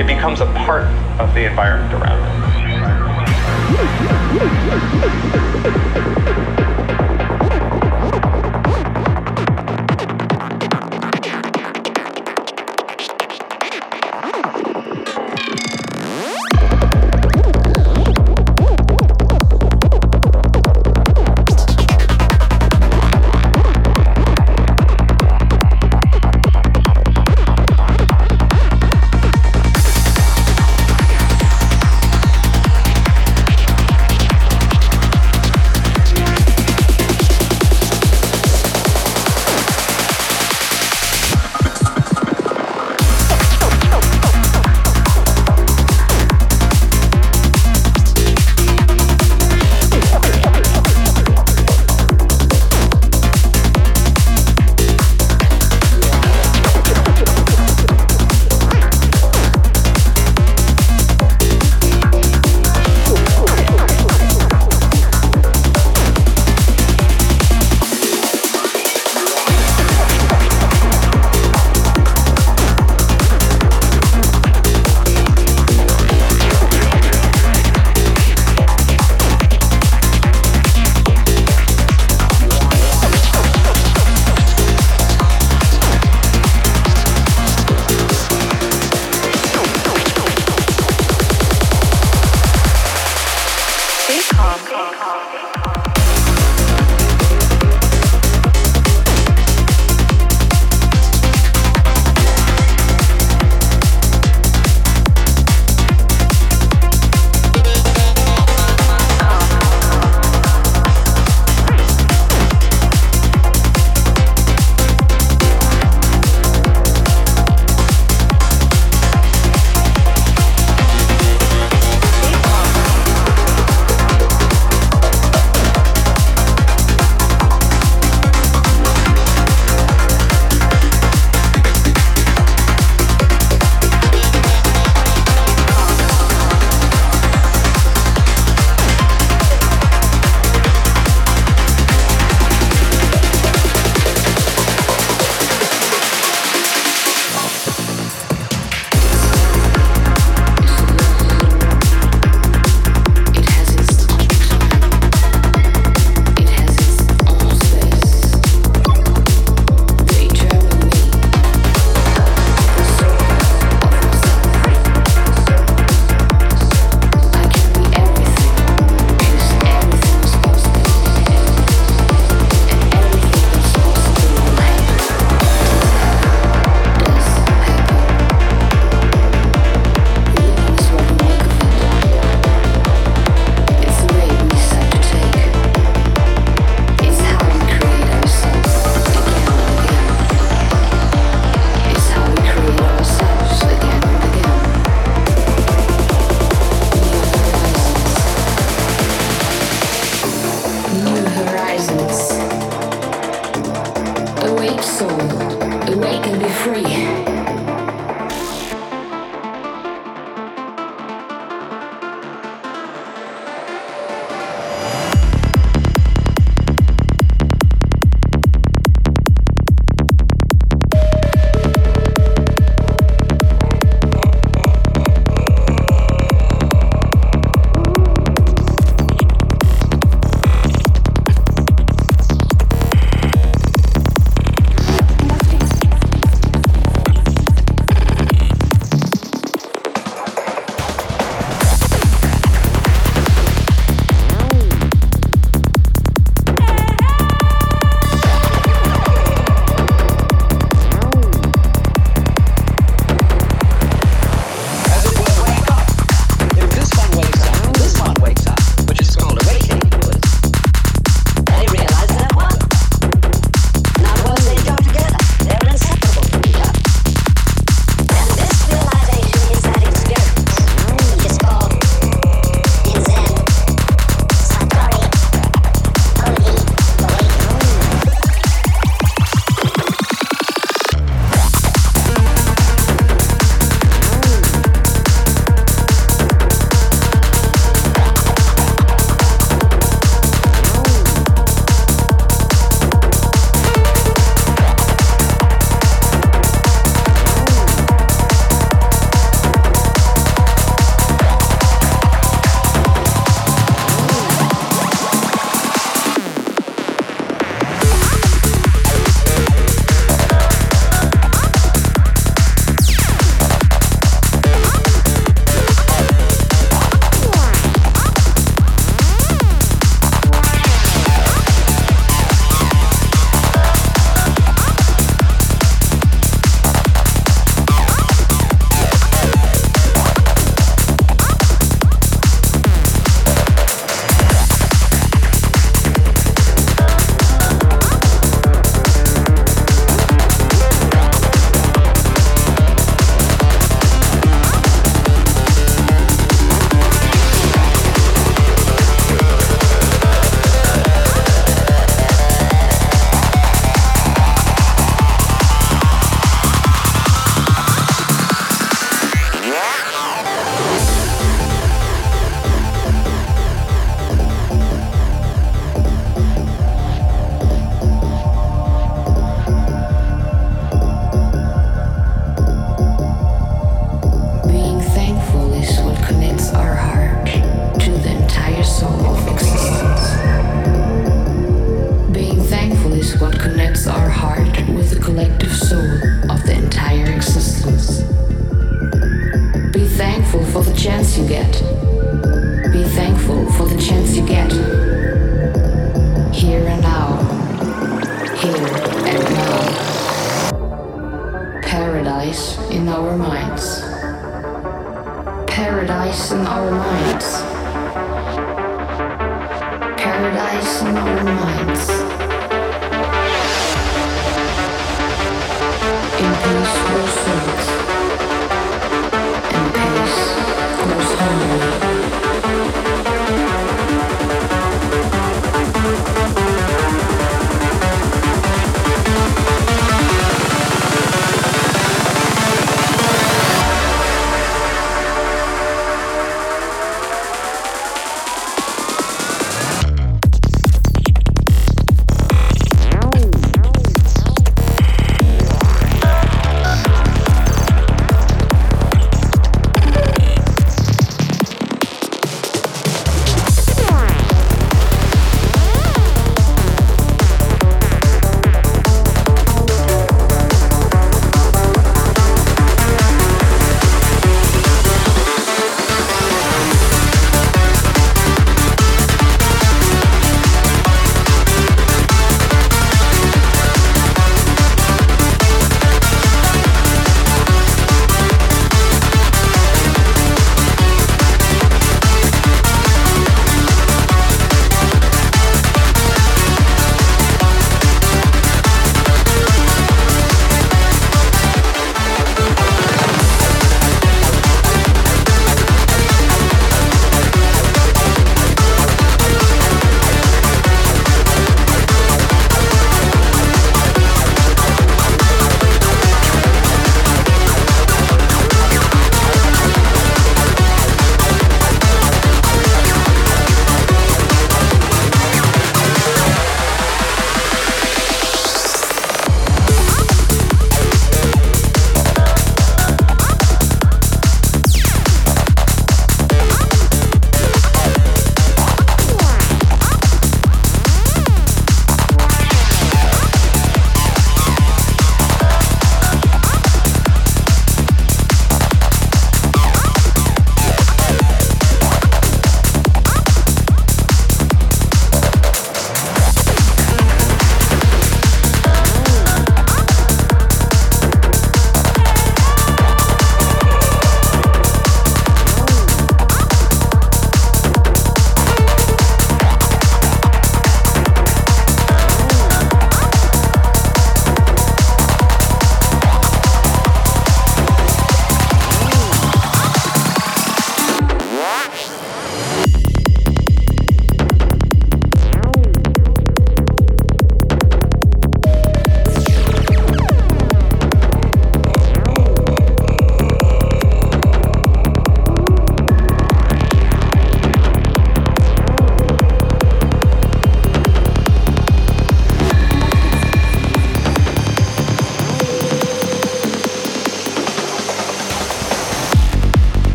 It becomes a part of the environment around us.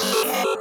Yeah.